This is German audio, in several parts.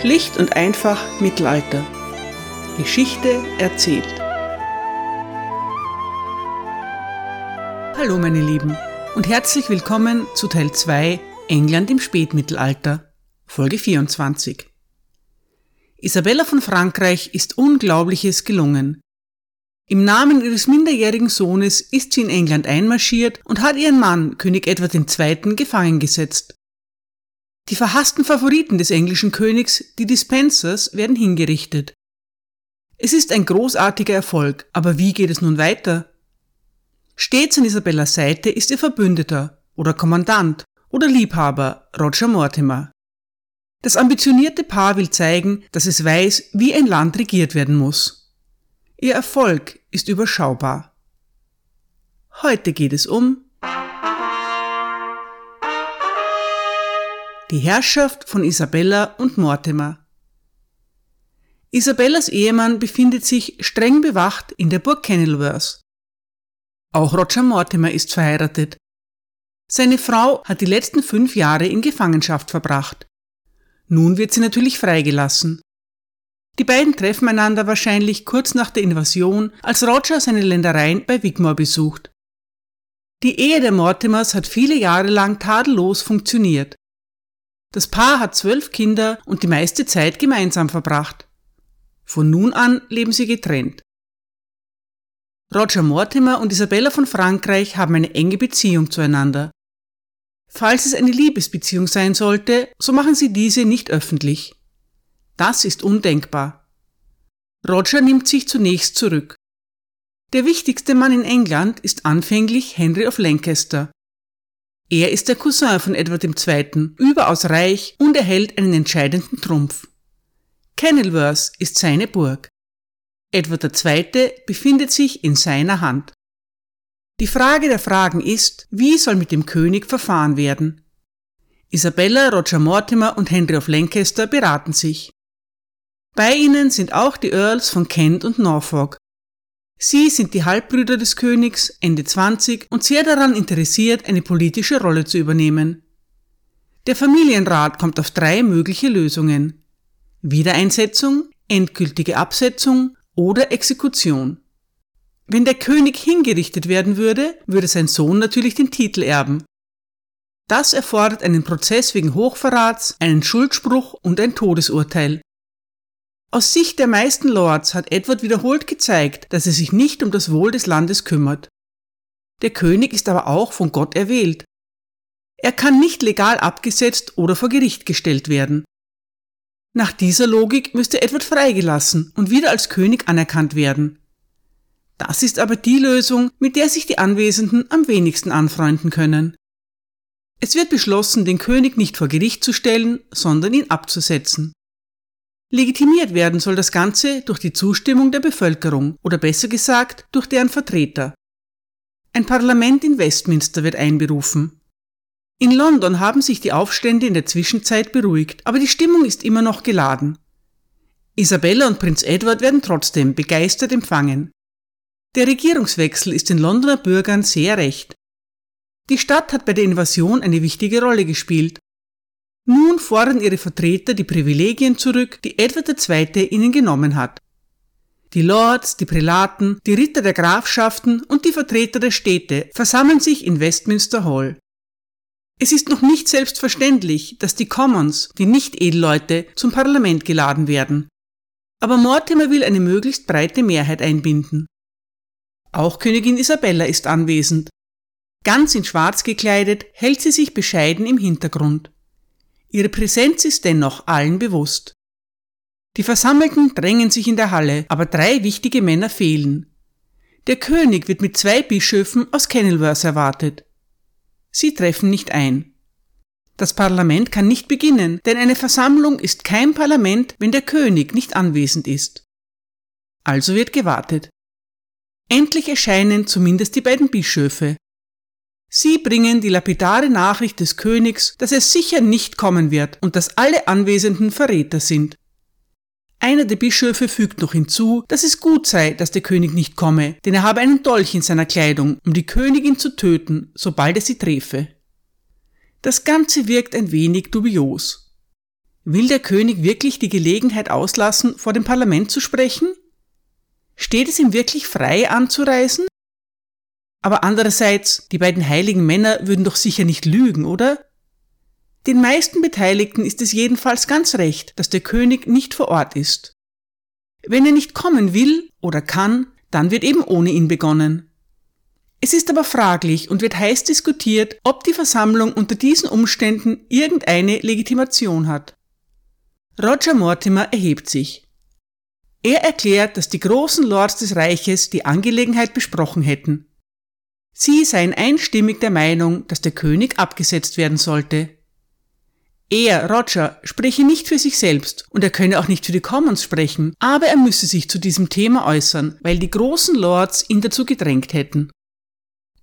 Schlicht und einfach Mittelalter. Geschichte erzählt. Hallo meine Lieben und herzlich willkommen zu Teil 2 England im Spätmittelalter, Folge 24. Isabella von Frankreich ist Unglaubliches gelungen. Im Namen ihres minderjährigen Sohnes ist sie in England einmarschiert und hat ihren Mann, König Edward II., gefangen gesetzt. Die verhassten Favoriten des englischen Königs, die Dispensers, werden hingerichtet. Es ist ein großartiger Erfolg, aber wie geht es nun weiter? Stets an Isabellas Seite ist ihr Verbündeter oder Kommandant oder Liebhaber Roger Mortimer. Das ambitionierte Paar will zeigen, dass es weiß, wie ein Land regiert werden muss. Ihr Erfolg ist überschaubar. Heute geht es um die Herrschaft von Isabella und Mortimer. Isabellas Ehemann befindet sich streng bewacht in der Burg Kenilworth. Auch Roger Mortimer ist verheiratet. Seine Frau hat die letzten fünf Jahre in Gefangenschaft verbracht. Nun wird sie natürlich freigelassen. Die beiden treffen einander wahrscheinlich kurz nach der Invasion, als Roger seine Ländereien bei Wigmore besucht. Die Ehe der Mortimers hat viele Jahre lang tadellos funktioniert. Das Paar hat zwölf Kinder und die meiste Zeit gemeinsam verbracht. Von nun an leben sie getrennt. Roger Mortimer und Isabella von Frankreich haben eine enge Beziehung zueinander. Falls es eine Liebesbeziehung sein sollte, so machen sie diese nicht öffentlich. Das ist undenkbar. Roger nimmt sich zunächst zurück. Der wichtigste Mann in England ist anfänglich Henry of Lancaster. Er ist der Cousin von Edward II., überaus reich und erhält einen entscheidenden Trumpf. Kenilworth ist seine Burg. Edward II. befindet sich in seiner Hand. Die Frage der Fragen ist, wie soll mit dem König verfahren werden? Isabella, Roger Mortimer und Henry of Lancaster beraten sich. Bei ihnen sind auch die Earls von Kent und Norfolk, Sie sind die Halbbrüder des Königs, Ende 20 und sehr daran interessiert, eine politische Rolle zu übernehmen. Der Familienrat kommt auf drei mögliche Lösungen. Wiedereinsetzung, endgültige Absetzung oder Exekution. Wenn der König hingerichtet werden würde, würde sein Sohn natürlich den Titel erben. Das erfordert einen Prozess wegen Hochverrats, einen Schuldspruch und ein Todesurteil. Aus Sicht der meisten Lords hat Edward wiederholt gezeigt, dass er sich nicht um das Wohl des Landes kümmert. Der König ist aber auch von Gott erwählt. Er kann nicht legal abgesetzt oder vor Gericht gestellt werden. Nach dieser Logik müsste Edward freigelassen und wieder als König anerkannt werden. Das ist aber die Lösung, mit der sich die Anwesenden am wenigsten anfreunden können. Es wird beschlossen, den König nicht vor Gericht zu stellen, sondern ihn abzusetzen. Legitimiert werden soll das Ganze durch die Zustimmung der Bevölkerung oder besser gesagt durch deren Vertreter. Ein Parlament in Westminster wird einberufen. In London haben sich die Aufstände in der Zwischenzeit beruhigt, aber die Stimmung ist immer noch geladen. Isabella und Prinz Edward werden trotzdem begeistert empfangen. Der Regierungswechsel ist den Londoner Bürgern sehr recht. Die Stadt hat bei der Invasion eine wichtige Rolle gespielt nun fordern ihre Vertreter die Privilegien zurück, die Edward II. ihnen genommen hat. Die Lords, die Prälaten, die Ritter der Grafschaften und die Vertreter der Städte versammeln sich in Westminster Hall. Es ist noch nicht selbstverständlich, dass die Commons, die Nicht-Edelleute, zum Parlament geladen werden. Aber Mortimer will eine möglichst breite Mehrheit einbinden. Auch Königin Isabella ist anwesend. Ganz in Schwarz gekleidet hält sie sich bescheiden im Hintergrund. Ihre Präsenz ist dennoch allen bewusst. Die Versammelten drängen sich in der Halle, aber drei wichtige Männer fehlen. Der König wird mit zwei Bischöfen aus Kenilworth erwartet. Sie treffen nicht ein. Das Parlament kann nicht beginnen, denn eine Versammlung ist kein Parlament, wenn der König nicht anwesend ist. Also wird gewartet. Endlich erscheinen zumindest die beiden Bischöfe, Sie bringen die lapidare Nachricht des Königs, dass er sicher nicht kommen wird und dass alle Anwesenden Verräter sind. Einer der Bischöfe fügt noch hinzu, dass es gut sei, dass der König nicht komme, denn er habe einen Dolch in seiner Kleidung, um die Königin zu töten, sobald er sie träfe. Das Ganze wirkt ein wenig dubios. Will der König wirklich die Gelegenheit auslassen, vor dem Parlament zu sprechen? Steht es ihm wirklich frei anzureisen? Aber andererseits, die beiden heiligen Männer würden doch sicher nicht lügen, oder? Den meisten Beteiligten ist es jedenfalls ganz recht, dass der König nicht vor Ort ist. Wenn er nicht kommen will oder kann, dann wird eben ohne ihn begonnen. Es ist aber fraglich und wird heiß diskutiert, ob die Versammlung unter diesen Umständen irgendeine Legitimation hat. Roger Mortimer erhebt sich. Er erklärt, dass die großen Lords des Reiches die Angelegenheit besprochen hätten. Sie seien einstimmig der Meinung, dass der König abgesetzt werden sollte. Er, Roger, spreche nicht für sich selbst und er könne auch nicht für die Commons sprechen, aber er müsse sich zu diesem Thema äußern, weil die großen Lords ihn dazu gedrängt hätten.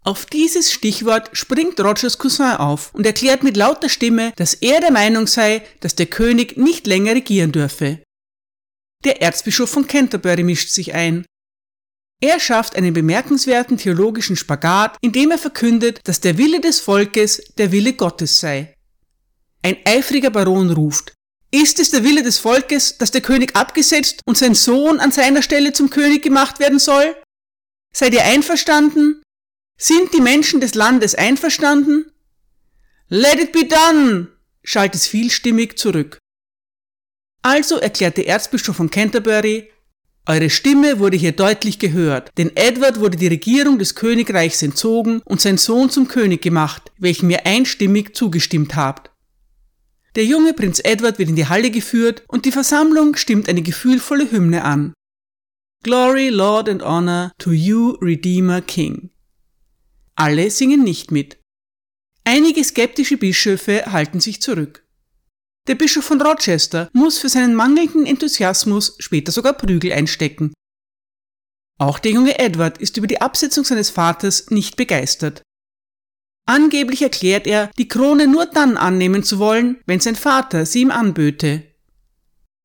Auf dieses Stichwort springt Rogers Cousin auf und erklärt mit lauter Stimme, dass er der Meinung sei, dass der König nicht länger regieren dürfe. Der Erzbischof von Canterbury mischt sich ein. Er schafft einen bemerkenswerten theologischen Spagat, indem er verkündet, dass der Wille des Volkes der Wille Gottes sei. Ein eifriger Baron ruft, ist es der Wille des Volkes, dass der König abgesetzt und sein Sohn an seiner Stelle zum König gemacht werden soll? Seid ihr einverstanden? Sind die Menschen des Landes einverstanden? Let it be done, schallt es vielstimmig zurück. Also erklärte Erzbischof von Canterbury, eure Stimme wurde hier deutlich gehört, denn Edward wurde die Regierung des Königreichs entzogen und sein Sohn zum König gemacht, welchem ihr einstimmig zugestimmt habt. Der junge Prinz Edward wird in die Halle geführt und die Versammlung stimmt eine gefühlvolle Hymne an. Glory, Lord and Honor to you, Redeemer King. Alle singen nicht mit. Einige skeptische Bischöfe halten sich zurück. Der Bischof von Rochester muss für seinen mangelnden Enthusiasmus später sogar Prügel einstecken. Auch der junge Edward ist über die Absetzung seines Vaters nicht begeistert. Angeblich erklärt er, die Krone nur dann annehmen zu wollen, wenn sein Vater sie ihm anböte.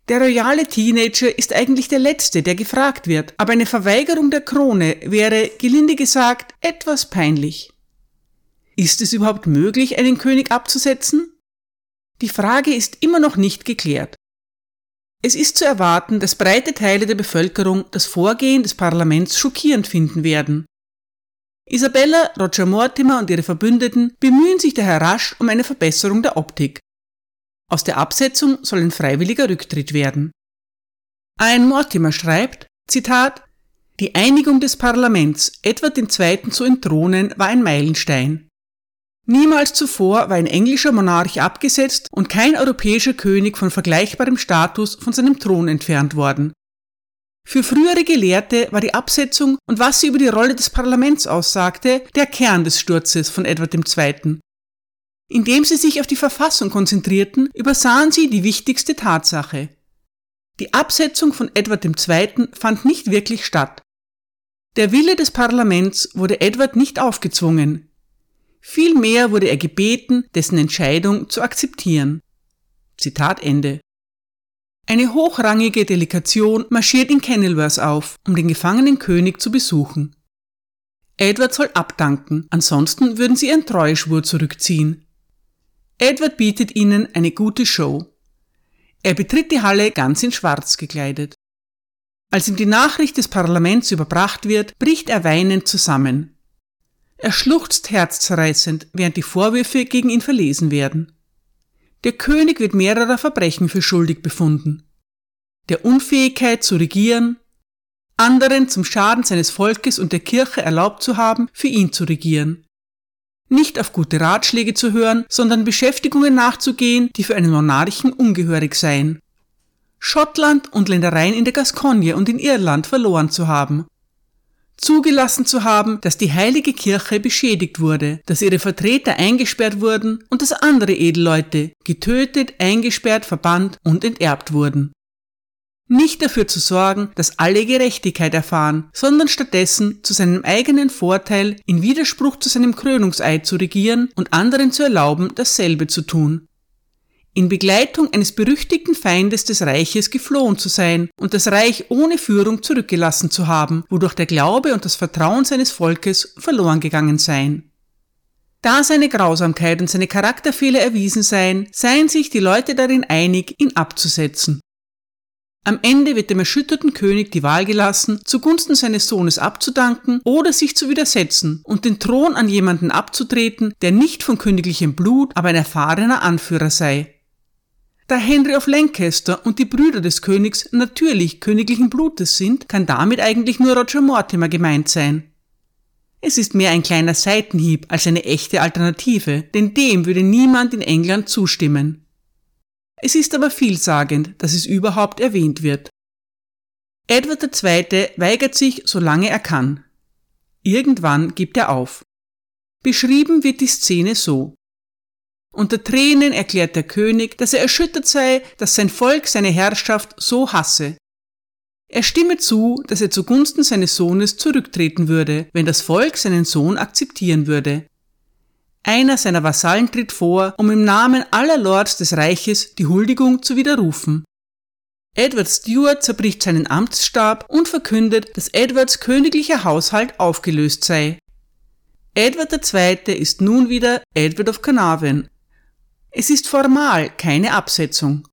Der royale Teenager ist eigentlich der Letzte, der gefragt wird, aber eine Verweigerung der Krone wäre, gelinde gesagt, etwas peinlich. Ist es überhaupt möglich, einen König abzusetzen? Die Frage ist immer noch nicht geklärt. Es ist zu erwarten, dass breite Teile der Bevölkerung das Vorgehen des Parlaments schockierend finden werden. Isabella, Roger Mortimer und ihre Verbündeten bemühen sich daher rasch um eine Verbesserung der Optik. Aus der Absetzung soll ein freiwilliger Rücktritt werden. Ein Mortimer schreibt, Zitat, die Einigung des Parlaments, Edward II. zu entthronen, war ein Meilenstein. Niemals zuvor war ein englischer Monarch abgesetzt und kein europäischer König von vergleichbarem Status von seinem Thron entfernt worden. Für frühere Gelehrte war die Absetzung und was sie über die Rolle des Parlaments aussagte, der Kern des Sturzes von Edward II. Indem sie sich auf die Verfassung konzentrierten, übersahen sie die wichtigste Tatsache. Die Absetzung von Edward II. fand nicht wirklich statt. Der Wille des Parlaments wurde Edward nicht aufgezwungen. Vielmehr wurde er gebeten, dessen Entscheidung zu akzeptieren. Zitat Ende. Eine hochrangige Delegation marschiert in Kenilworth auf, um den gefangenen König zu besuchen. Edward soll abdanken, ansonsten würden sie ihren Treueschwur zurückziehen. Edward bietet ihnen eine gute Show. Er betritt die Halle ganz in Schwarz gekleidet. Als ihm die Nachricht des Parlaments überbracht wird, bricht er weinend zusammen. Er schluchzt herzzerreißend, während die Vorwürfe gegen ihn verlesen werden. Der König wird mehrerer Verbrechen für schuldig befunden. Der Unfähigkeit zu regieren, anderen zum Schaden seines Volkes und der Kirche erlaubt zu haben, für ihn zu regieren. Nicht auf gute Ratschläge zu hören, sondern Beschäftigungen nachzugehen, die für einen Monarchen ungehörig seien. Schottland und Ländereien in der Gascogne und in Irland verloren zu haben zugelassen zu haben, dass die heilige Kirche beschädigt wurde, dass ihre Vertreter eingesperrt wurden und dass andere Edelleute getötet, eingesperrt, verbannt und enterbt wurden. Nicht dafür zu sorgen, dass alle Gerechtigkeit erfahren, sondern stattdessen zu seinem eigenen Vorteil in Widerspruch zu seinem Krönungseid zu regieren und anderen zu erlauben, dasselbe zu tun in Begleitung eines berüchtigten Feindes des Reiches geflohen zu sein und das Reich ohne Führung zurückgelassen zu haben, wodurch der Glaube und das Vertrauen seines Volkes verloren gegangen seien. Da seine Grausamkeit und seine Charakterfehler erwiesen seien, seien sich die Leute darin einig, ihn abzusetzen. Am Ende wird dem erschütterten König die Wahl gelassen, zugunsten seines Sohnes abzudanken oder sich zu widersetzen und den Thron an jemanden abzutreten, der nicht von königlichem Blut, aber ein erfahrener Anführer sei. Da Henry of Lancaster und die Brüder des Königs natürlich königlichen Blutes sind, kann damit eigentlich nur Roger Mortimer gemeint sein. Es ist mehr ein kleiner Seitenhieb als eine echte Alternative, denn dem würde niemand in England zustimmen. Es ist aber vielsagend, dass es überhaupt erwähnt wird. Edward II. weigert sich, solange er kann. Irgendwann gibt er auf. Beschrieben wird die Szene so. Unter Tränen erklärt der König, dass er erschüttert sei, dass sein Volk seine Herrschaft so hasse. Er stimme zu, dass er zugunsten seines Sohnes zurücktreten würde, wenn das Volk seinen Sohn akzeptieren würde. Einer seiner Vasallen tritt vor, um im Namen aller Lords des Reiches die Huldigung zu widerrufen. Edward Stuart zerbricht seinen Amtsstab und verkündet, dass Edwards königlicher Haushalt aufgelöst sei. Edward II. ist nun wieder Edward of Carnarvon. Es ist formal keine Absetzung.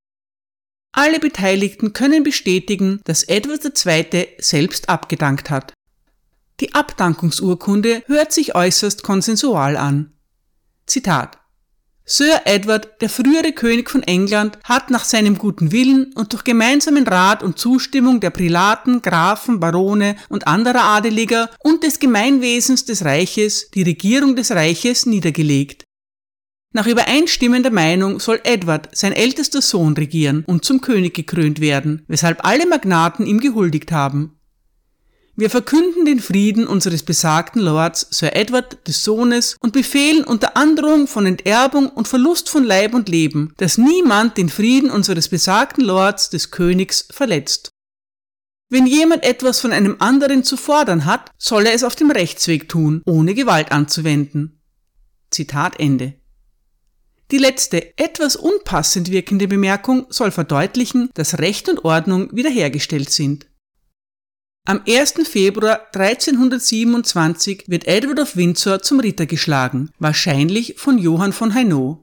Alle Beteiligten können bestätigen, dass Edward II. selbst abgedankt hat. Die Abdankungsurkunde hört sich äußerst konsensual an. Zitat Sir Edward, der frühere König von England, hat nach seinem guten Willen und durch gemeinsamen Rat und Zustimmung der Prälaten, Grafen, Barone und anderer Adeliger und des Gemeinwesens des Reiches die Regierung des Reiches niedergelegt. Nach übereinstimmender Meinung soll Edward, sein ältester Sohn, regieren und zum König gekrönt werden, weshalb alle Magnaten ihm gehuldigt haben. Wir verkünden den Frieden unseres besagten Lords Sir Edward des Sohnes und befehlen unter Androhung von Enterbung und Verlust von Leib und Leben, dass niemand den Frieden unseres besagten Lords des Königs verletzt. Wenn jemand etwas von einem anderen zu fordern hat, soll er es auf dem Rechtsweg tun, ohne Gewalt anzuwenden. Zitat Ende. Die letzte, etwas unpassend wirkende Bemerkung soll verdeutlichen, dass Recht und Ordnung wiederhergestellt sind. Am 1. Februar 1327 wird Edward of Windsor zum Ritter geschlagen, wahrscheinlich von Johann von Hainaut.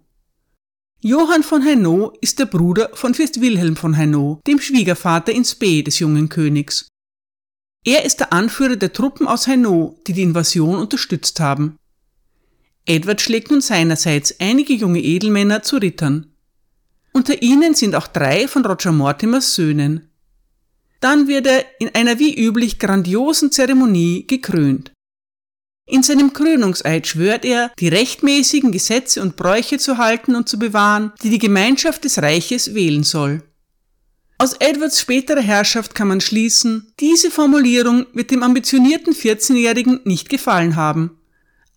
Johann von Hainaut ist der Bruder von Fürst Wilhelm von Hainaut, dem Schwiegervater in Spee des jungen Königs. Er ist der Anführer der Truppen aus Hainaut, die die Invasion unterstützt haben. Edward schlägt nun seinerseits einige junge Edelmänner zu Rittern. Unter ihnen sind auch drei von Roger Mortimers Söhnen. Dann wird er in einer wie üblich grandiosen Zeremonie gekrönt. In seinem Krönungseid schwört er, die rechtmäßigen Gesetze und Bräuche zu halten und zu bewahren, die die Gemeinschaft des Reiches wählen soll. Aus Edwards späterer Herrschaft kann man schließen, diese Formulierung wird dem ambitionierten 14-Jährigen nicht gefallen haben,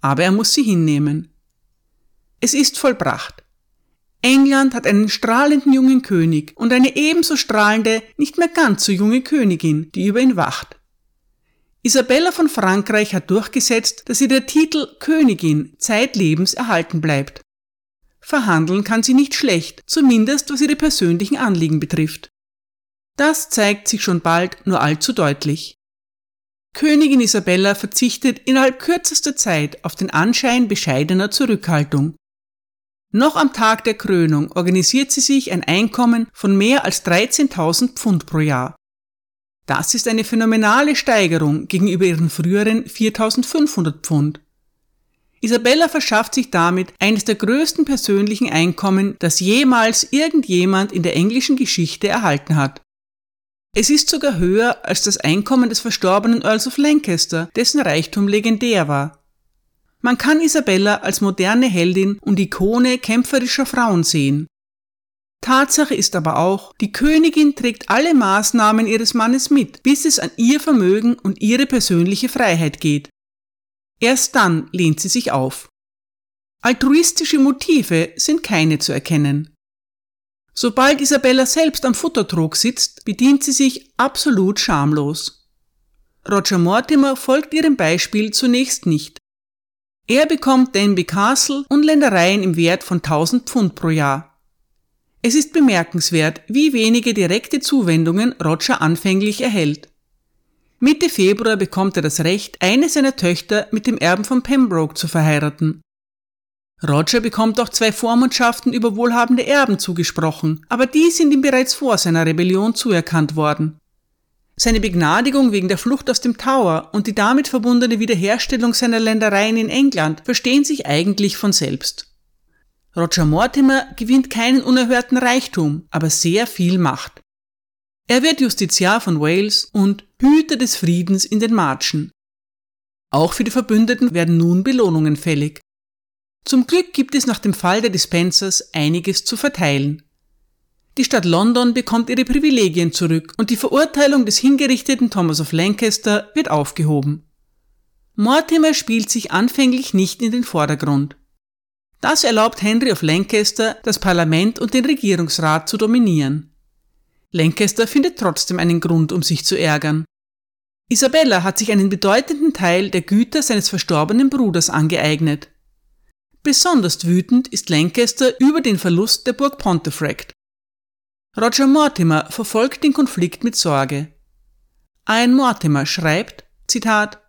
aber er muss sie hinnehmen. Es ist vollbracht. England hat einen strahlenden jungen König und eine ebenso strahlende, nicht mehr ganz so junge Königin, die über ihn wacht. Isabella von Frankreich hat durchgesetzt, dass ihr der Titel Königin zeitlebens erhalten bleibt. Verhandeln kann sie nicht schlecht, zumindest was ihre persönlichen Anliegen betrifft. Das zeigt sich schon bald nur allzu deutlich. Königin Isabella verzichtet innerhalb kürzester Zeit auf den Anschein bescheidener Zurückhaltung noch am Tag der Krönung organisiert sie sich ein Einkommen von mehr als 13.000 Pfund pro Jahr. Das ist eine phänomenale Steigerung gegenüber ihren früheren 4.500 Pfund. Isabella verschafft sich damit eines der größten persönlichen Einkommen, das jemals irgendjemand in der englischen Geschichte erhalten hat. Es ist sogar höher als das Einkommen des verstorbenen Earls of Lancaster, dessen Reichtum legendär war. Man kann Isabella als moderne Heldin und Ikone kämpferischer Frauen sehen. Tatsache ist aber auch, die Königin trägt alle Maßnahmen ihres Mannes mit, bis es an ihr Vermögen und ihre persönliche Freiheit geht. Erst dann lehnt sie sich auf. Altruistische Motive sind keine zu erkennen. Sobald Isabella selbst am Futtertrog sitzt, bedient sie sich absolut schamlos. Roger Mortimer folgt ihrem Beispiel zunächst nicht. Er bekommt Denby Castle und Ländereien im Wert von 1000 Pfund pro Jahr. Es ist bemerkenswert, wie wenige direkte Zuwendungen Roger anfänglich erhält. Mitte Februar bekommt er das Recht, eine seiner Töchter mit dem Erben von Pembroke zu verheiraten. Roger bekommt auch zwei Vormundschaften über wohlhabende Erben zugesprochen, aber die sind ihm bereits vor seiner Rebellion zuerkannt worden. Seine Begnadigung wegen der Flucht aus dem Tower und die damit verbundene Wiederherstellung seiner Ländereien in England verstehen sich eigentlich von selbst. Roger Mortimer gewinnt keinen unerhörten Reichtum, aber sehr viel Macht. Er wird Justiziar von Wales und Hüter des Friedens in den Marschen. Auch für die Verbündeten werden nun Belohnungen fällig. Zum Glück gibt es nach dem Fall der Dispensers einiges zu verteilen. Die Stadt London bekommt ihre Privilegien zurück und die Verurteilung des hingerichteten Thomas of Lancaster wird aufgehoben. Mortimer spielt sich anfänglich nicht in den Vordergrund. Das erlaubt Henry of Lancaster, das Parlament und den Regierungsrat zu dominieren. Lancaster findet trotzdem einen Grund, um sich zu ärgern. Isabella hat sich einen bedeutenden Teil der Güter seines verstorbenen Bruders angeeignet. Besonders wütend ist Lancaster über den Verlust der Burg Pontefract. Roger Mortimer verfolgt den Konflikt mit Sorge. Ian Mortimer schreibt, Zitat,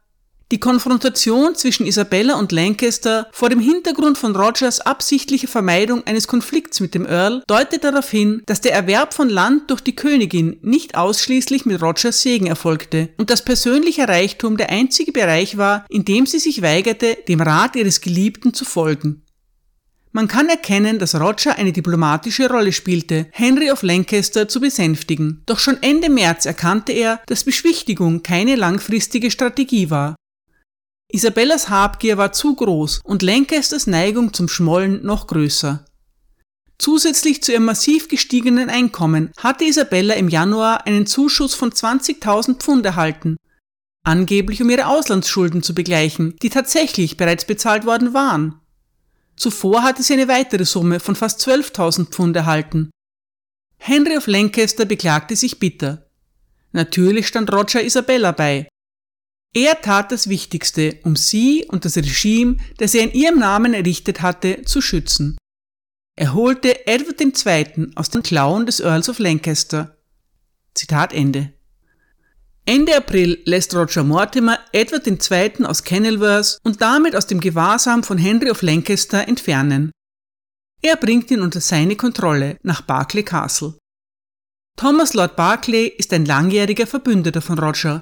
die Konfrontation zwischen Isabella und Lancaster vor dem Hintergrund von Rogers absichtlicher Vermeidung eines Konflikts mit dem Earl deutet darauf hin, dass der Erwerb von Land durch die Königin nicht ausschließlich mit Rogers Segen erfolgte und dass persönlicher Reichtum der einzige Bereich war, in dem sie sich weigerte, dem Rat ihres Geliebten zu folgen. Man kann erkennen, dass Roger eine diplomatische Rolle spielte, Henry of Lancaster zu besänftigen. Doch schon Ende März erkannte er, dass Beschwichtigung keine langfristige Strategie war. Isabellas Habgier war zu groß und Lancasters Neigung zum Schmollen noch größer. Zusätzlich zu ihrem massiv gestiegenen Einkommen hatte Isabella im Januar einen Zuschuss von 20.000 Pfund erhalten, angeblich um ihre Auslandsschulden zu begleichen, die tatsächlich bereits bezahlt worden waren. Zuvor hatte sie eine weitere Summe von fast 12.000 Pfund erhalten. Henry of Lancaster beklagte sich bitter. Natürlich stand Roger Isabella bei, er tat das Wichtigste, um sie und das Regime, das er in ihrem Namen errichtet hatte, zu schützen. Er holte Edward II. aus den Klauen des Earls of Lancaster. Zitat Ende. Ende April lässt Roger Mortimer Edward II. aus Kenilworth und damit aus dem Gewahrsam von Henry of Lancaster entfernen. Er bringt ihn unter seine Kontrolle nach Berkeley Castle. Thomas Lord Berkeley ist ein langjähriger Verbündeter von Roger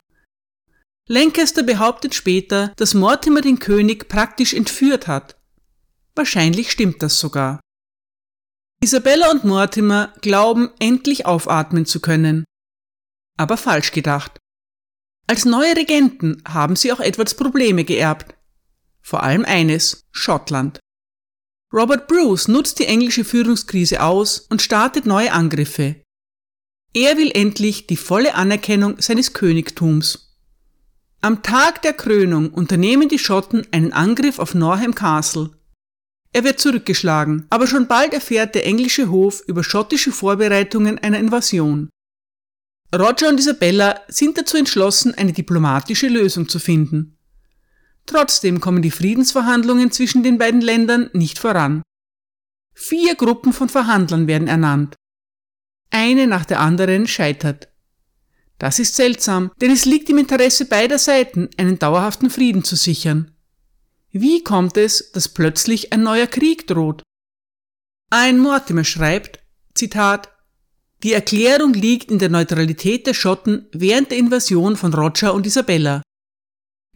Lancaster behauptet später, dass Mortimer den König praktisch entführt hat. Wahrscheinlich stimmt das sogar. Isabella und Mortimer glauben, endlich aufatmen zu können. Aber falsch gedacht. Als neue Regenten haben sie auch Edwards Probleme geerbt. Vor allem eines, Schottland. Robert Bruce nutzt die englische Führungskrise aus und startet neue Angriffe. Er will endlich die volle Anerkennung seines Königtums. Am Tag der Krönung unternehmen die Schotten einen Angriff auf Norham Castle. Er wird zurückgeschlagen, aber schon bald erfährt der englische Hof über schottische Vorbereitungen einer Invasion. Roger und Isabella sind dazu entschlossen, eine diplomatische Lösung zu finden. Trotzdem kommen die Friedensverhandlungen zwischen den beiden Ländern nicht voran. Vier Gruppen von Verhandlern werden ernannt. Eine nach der anderen scheitert. Das ist seltsam, denn es liegt im Interesse beider Seiten, einen dauerhaften Frieden zu sichern. Wie kommt es, dass plötzlich ein neuer Krieg droht? Ein Mortimer schreibt, Zitat, die Erklärung liegt in der Neutralität der Schotten während der Invasion von Roger und Isabella.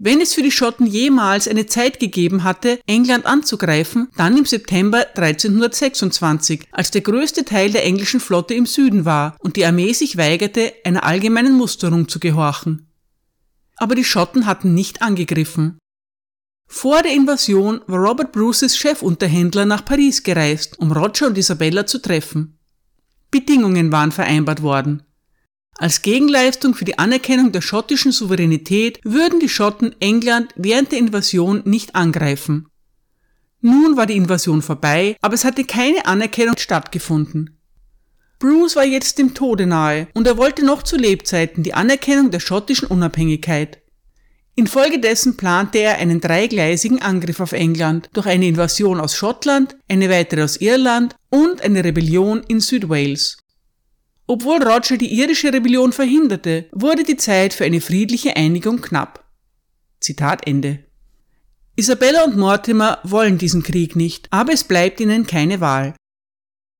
Wenn es für die Schotten jemals eine Zeit gegeben hatte, England anzugreifen, dann im September 1326, als der größte Teil der englischen Flotte im Süden war und die Armee sich weigerte, einer allgemeinen Musterung zu gehorchen. Aber die Schotten hatten nicht angegriffen. Vor der Invasion war Robert Bruces Chefunterhändler nach Paris gereist, um Roger und Isabella zu treffen. Bedingungen waren vereinbart worden. Als Gegenleistung für die Anerkennung der schottischen Souveränität würden die Schotten England während der Invasion nicht angreifen. Nun war die Invasion vorbei, aber es hatte keine Anerkennung stattgefunden. Bruce war jetzt dem Tode nahe und er wollte noch zu Lebzeiten die Anerkennung der schottischen Unabhängigkeit. Infolgedessen plante er einen dreigleisigen Angriff auf England durch eine Invasion aus Schottland, eine weitere aus Irland und eine Rebellion in Südwales. Obwohl Roger die irische Rebellion verhinderte, wurde die Zeit für eine friedliche Einigung knapp. Zitat Ende. Isabella und Mortimer wollen diesen Krieg nicht, aber es bleibt ihnen keine Wahl.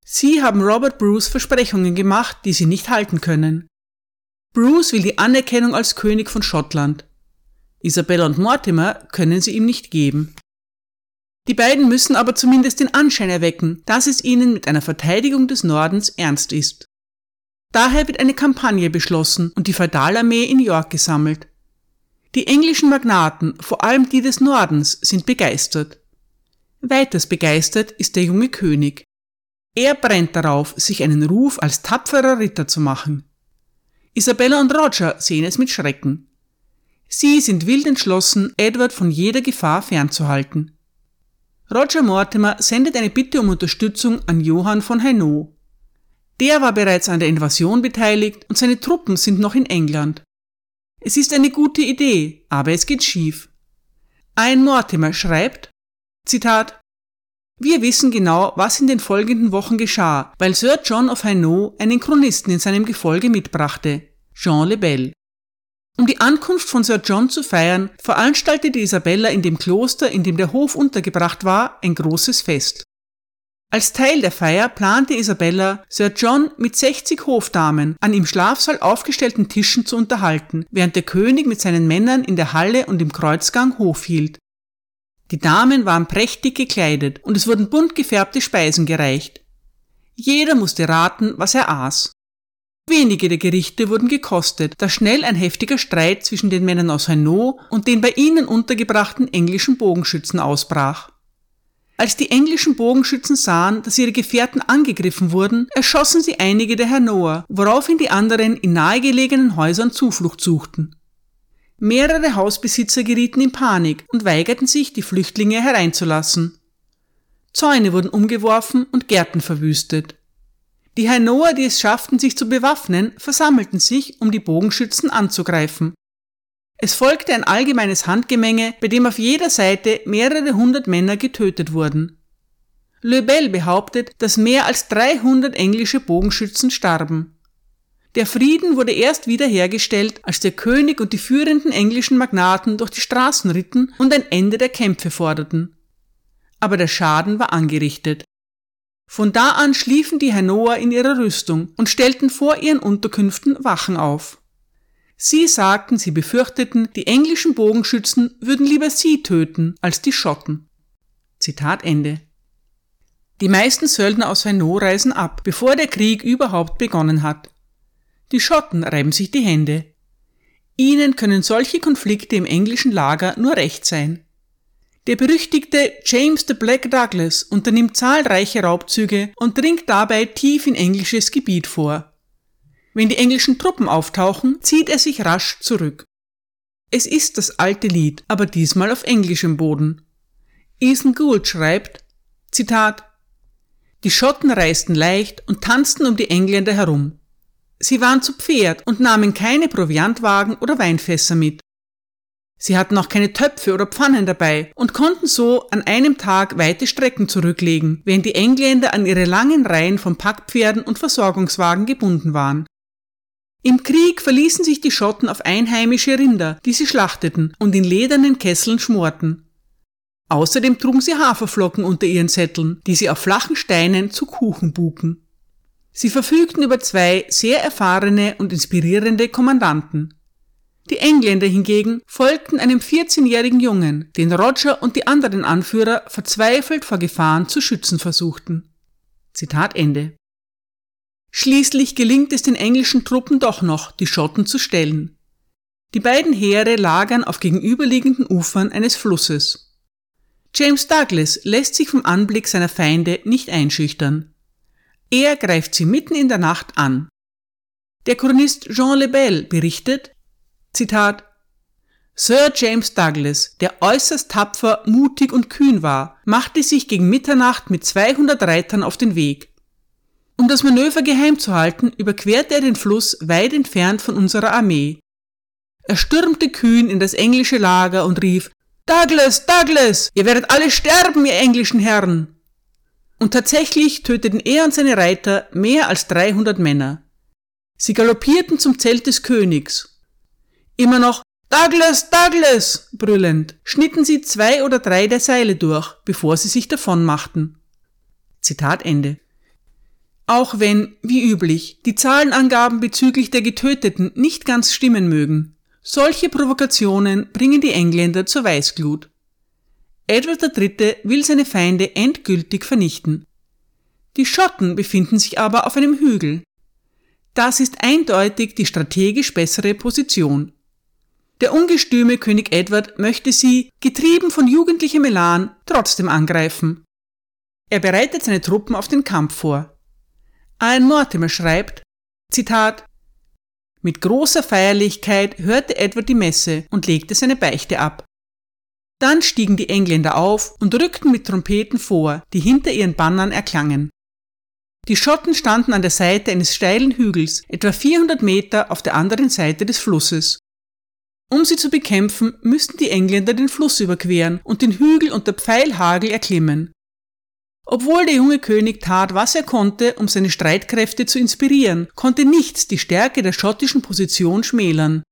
Sie haben Robert Bruce Versprechungen gemacht, die sie nicht halten können. Bruce will die Anerkennung als König von Schottland. Isabella und Mortimer können sie ihm nicht geben. Die beiden müssen aber zumindest den Anschein erwecken, dass es ihnen mit einer Verteidigung des Nordens ernst ist. Daher wird eine Kampagne beschlossen und die Feudalarmee in York gesammelt. Die englischen Magnaten, vor allem die des Nordens, sind begeistert. Weiters begeistert ist der junge König. Er brennt darauf, sich einen Ruf als tapferer Ritter zu machen. Isabella und Roger sehen es mit Schrecken. Sie sind wild entschlossen, Edward von jeder Gefahr fernzuhalten. Roger Mortimer sendet eine Bitte um Unterstützung an Johann von Hainaut. Der war bereits an der Invasion beteiligt und seine Truppen sind noch in England. Es ist eine gute Idee, aber es geht schief. Ein Mortimer schreibt, Zitat, wir wissen genau, was in den folgenden Wochen geschah, weil Sir John of Hainaut einen Chronisten in seinem Gefolge mitbrachte, Jean le Bel. Um die Ankunft von Sir John zu feiern, veranstaltete Isabella in dem Kloster, in dem der Hof untergebracht war, ein großes Fest. Als Teil der Feier plante Isabella, Sir John mit 60 Hofdamen an im Schlafsaal aufgestellten Tischen zu unterhalten, während der König mit seinen Männern in der Halle und im Kreuzgang Hof hielt. Die Damen waren prächtig gekleidet und es wurden bunt gefärbte Speisen gereicht. Jeder musste raten, was er aß. Wenige der Gerichte wurden gekostet, da schnell ein heftiger Streit zwischen den Männern aus Hainaut und den bei ihnen untergebrachten englischen Bogenschützen ausbrach. Als die englischen Bogenschützen sahen, dass ihre Gefährten angegriffen wurden, erschossen sie einige der Hainaut, woraufhin die anderen in nahegelegenen Häusern Zuflucht suchten. Mehrere Hausbesitzer gerieten in Panik und weigerten sich, die Flüchtlinge hereinzulassen. Zäune wurden umgeworfen und Gärten verwüstet. Die Hainoer, die es schafften, sich zu bewaffnen, versammelten sich, um die Bogenschützen anzugreifen. Es folgte ein allgemeines Handgemenge, bei dem auf jeder Seite mehrere hundert Männer getötet wurden. Le Bel behauptet, dass mehr als 300 englische Bogenschützen starben. Der Frieden wurde erst wiederhergestellt, als der König und die führenden englischen Magnaten durch die Straßen ritten und ein Ende der Kämpfe forderten. Aber der Schaden war angerichtet. Von da an schliefen die Hainoer in ihrer Rüstung und stellten vor ihren Unterkünften Wachen auf. Sie sagten, sie befürchteten, die englischen Bogenschützen würden lieber sie töten als die Schotten. Zitat Ende. Die meisten Söldner aus Hainaut reisen ab, bevor der Krieg überhaupt begonnen hat. Die Schotten reiben sich die Hände. Ihnen können solche Konflikte im englischen Lager nur recht sein. Der berüchtigte James the Black Douglas unternimmt zahlreiche Raubzüge und dringt dabei tief in englisches Gebiet vor. Wenn die englischen Truppen auftauchen, zieht er sich rasch zurück. Es ist das alte Lied, aber diesmal auf englischem Boden. Ethan Gould schreibt, Zitat, Die Schotten reisten leicht und tanzten um die Engländer herum. Sie waren zu Pferd und nahmen keine Proviantwagen oder Weinfässer mit. Sie hatten auch keine Töpfe oder Pfannen dabei und konnten so an einem Tag weite Strecken zurücklegen, während die Engländer an ihre langen Reihen von Packpferden und Versorgungswagen gebunden waren. Im Krieg verließen sich die Schotten auf einheimische Rinder, die sie schlachteten und in ledernen Kesseln schmorten. Außerdem trugen sie Haferflocken unter ihren Sätteln, die sie auf flachen Steinen zu Kuchen buken. Sie verfügten über zwei sehr erfahrene und inspirierende Kommandanten. Die Engländer hingegen folgten einem 14-jährigen Jungen, den Roger und die anderen Anführer verzweifelt vor Gefahren zu schützen versuchten. Zitat Ende. Schließlich gelingt es den englischen Truppen doch noch, die Schotten zu stellen. Die beiden Heere lagern auf gegenüberliegenden Ufern eines Flusses. James Douglas lässt sich vom Anblick seiner Feinde nicht einschüchtern. Er greift sie mitten in der Nacht an. Der Chronist Jean Lebel berichtet, Zitat Sir James Douglas, der äußerst tapfer, mutig und kühn war, machte sich gegen Mitternacht mit 200 Reitern auf den Weg. Um das Manöver geheim zu halten, überquerte er den Fluss weit entfernt von unserer Armee. Er stürmte kühn in das englische Lager und rief Douglas, Douglas, ihr werdet alle sterben, ihr englischen Herren. Und tatsächlich töteten er und seine Reiter mehr als 300 Männer. Sie galoppierten zum Zelt des Königs Immer noch Douglas, Douglas! brüllend, schnitten sie zwei oder drei der Seile durch, bevor sie sich davon machten. Zitat Ende. Auch wenn, wie üblich, die Zahlenangaben bezüglich der Getöteten nicht ganz stimmen mögen, solche Provokationen bringen die Engländer zur Weißglut. Edward III. will seine Feinde endgültig vernichten. Die Schotten befinden sich aber auf einem Hügel. Das ist eindeutig die strategisch bessere Position. Der ungestüme König Edward möchte sie, getrieben von jugendlichem Elan, trotzdem angreifen. Er bereitet seine Truppen auf den Kampf vor. Ian Mortimer schreibt, Zitat, mit großer Feierlichkeit hörte Edward die Messe und legte seine Beichte ab. Dann stiegen die Engländer auf und rückten mit Trompeten vor, die hinter ihren Bannern erklangen. Die Schotten standen an der Seite eines steilen Hügels, etwa 400 Meter auf der anderen Seite des Flusses. Um sie zu bekämpfen, müssten die Engländer den Fluss überqueren und den Hügel unter Pfeilhagel erklimmen. Obwohl der junge König tat, was er konnte, um seine Streitkräfte zu inspirieren, konnte nichts die Stärke der schottischen Position schmälern.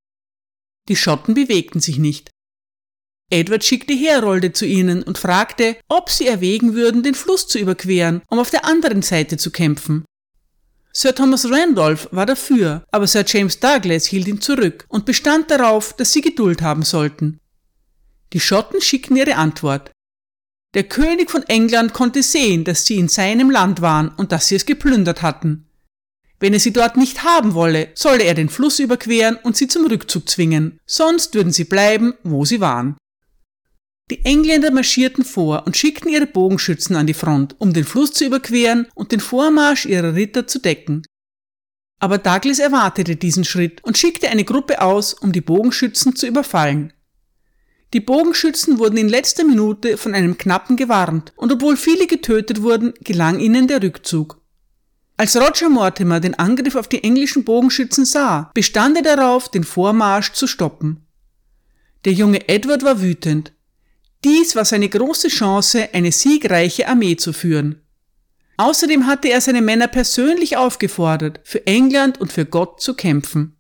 Die Schotten bewegten sich nicht. Edward schickte Herolde zu ihnen und fragte, ob sie erwägen würden, den Fluss zu überqueren, um auf der anderen Seite zu kämpfen. Sir Thomas Randolph war dafür, aber Sir James Douglas hielt ihn zurück und bestand darauf, dass sie Geduld haben sollten. Die Schotten schickten ihre Antwort. Der König von England konnte sehen, dass sie in seinem Land waren und dass sie es geplündert hatten. Wenn er sie dort nicht haben wolle, solle er den Fluss überqueren und sie zum Rückzug zwingen, sonst würden sie bleiben, wo sie waren. Die Engländer marschierten vor und schickten ihre Bogenschützen an die Front, um den Fluss zu überqueren und den Vormarsch ihrer Ritter zu decken. Aber Douglas erwartete diesen Schritt und schickte eine Gruppe aus, um die Bogenschützen zu überfallen. Die Bogenschützen wurden in letzter Minute von einem Knappen gewarnt, und obwohl viele getötet wurden, gelang ihnen der Rückzug. Als Roger Mortimer den Angriff auf die englischen Bogenschützen sah, bestand er darauf, den Vormarsch zu stoppen. Der junge Edward war wütend. Dies war seine große Chance, eine siegreiche Armee zu führen. Außerdem hatte er seine Männer persönlich aufgefordert, für England und für Gott zu kämpfen.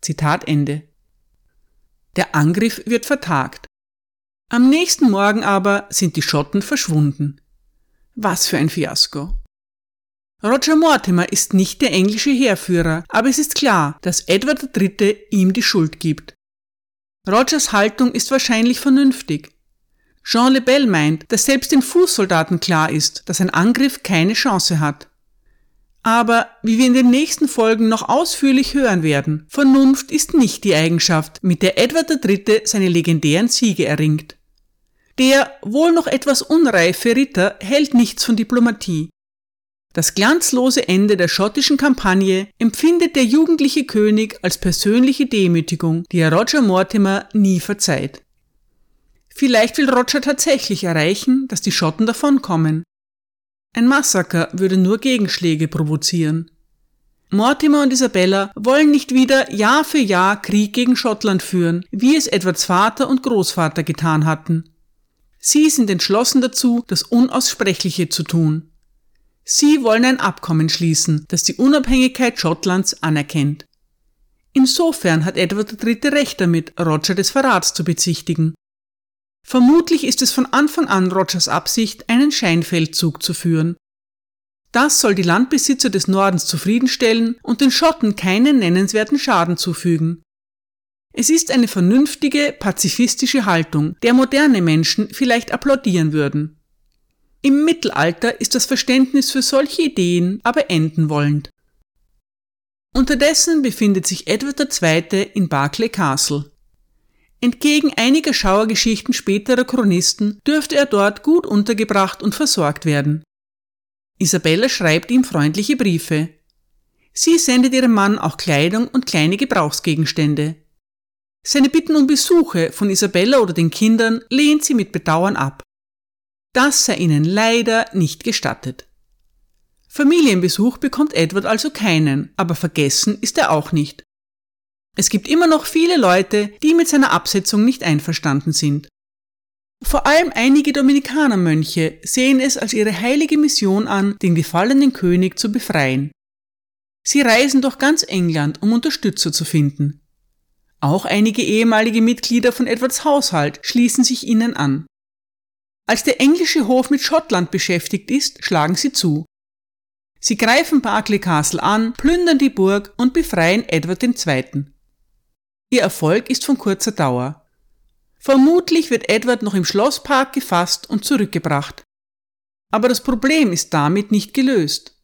Zitat Ende. Der Angriff wird vertagt. Am nächsten Morgen aber sind die Schotten verschwunden. Was für ein Fiasko. Roger Mortimer ist nicht der englische Heerführer, aber es ist klar, dass Edward III. ihm die Schuld gibt. Rogers Haltung ist wahrscheinlich vernünftig. Jean Lebel meint, dass selbst den Fußsoldaten klar ist, dass ein Angriff keine Chance hat. Aber, wie wir in den nächsten Folgen noch ausführlich hören werden, Vernunft ist nicht die Eigenschaft, mit der Edward III. seine legendären Siege erringt. Der wohl noch etwas unreife Ritter hält nichts von Diplomatie. Das glanzlose Ende der schottischen Kampagne empfindet der jugendliche König als persönliche Demütigung, die er Roger Mortimer nie verzeiht. Vielleicht will Roger tatsächlich erreichen, dass die Schotten davonkommen. Ein Massaker würde nur Gegenschläge provozieren. Mortimer und Isabella wollen nicht wieder Jahr für Jahr Krieg gegen Schottland führen, wie es Edwards Vater und Großvater getan hatten. Sie sind entschlossen dazu, das Unaussprechliche zu tun. Sie wollen ein Abkommen schließen, das die Unabhängigkeit Schottlands anerkennt. Insofern hat Edward III. Recht damit, Roger des Verrats zu bezichtigen. Vermutlich ist es von Anfang an Rogers Absicht, einen Scheinfeldzug zu führen. Das soll die Landbesitzer des Nordens zufriedenstellen und den Schotten keinen nennenswerten Schaden zufügen. Es ist eine vernünftige, pazifistische Haltung, der moderne Menschen vielleicht applaudieren würden. Im Mittelalter ist das Verständnis für solche Ideen aber enden wollend. Unterdessen befindet sich Edward II. in Berkeley Castle. Entgegen einiger Schauergeschichten späterer Chronisten dürfte er dort gut untergebracht und versorgt werden. Isabella schreibt ihm freundliche Briefe. Sie sendet ihrem Mann auch Kleidung und kleine Gebrauchsgegenstände. Seine Bitten um Besuche von Isabella oder den Kindern lehnt sie mit Bedauern ab. Das sei ihnen leider nicht gestattet. Familienbesuch bekommt Edward also keinen, aber vergessen ist er auch nicht. Es gibt immer noch viele Leute, die mit seiner Absetzung nicht einverstanden sind. Vor allem einige Dominikanermönche sehen es als ihre heilige Mission an, den gefallenen König zu befreien. Sie reisen durch ganz England, um Unterstützer zu finden. Auch einige ehemalige Mitglieder von Edwards Haushalt schließen sich ihnen an. Als der englische Hof mit Schottland beschäftigt ist, schlagen sie zu. Sie greifen Berkeley Castle an, plündern die Burg und befreien Edward II. Ihr Erfolg ist von kurzer Dauer. Vermutlich wird Edward noch im Schlosspark gefasst und zurückgebracht. Aber das Problem ist damit nicht gelöst.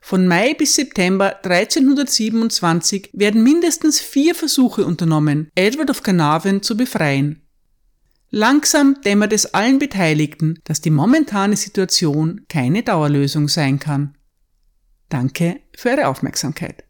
Von Mai bis September 1327 werden mindestens vier Versuche unternommen, Edward of Carnarvon zu befreien. Langsam dämmert es allen Beteiligten, dass die momentane Situation keine Dauerlösung sein kann. Danke für Ihre Aufmerksamkeit.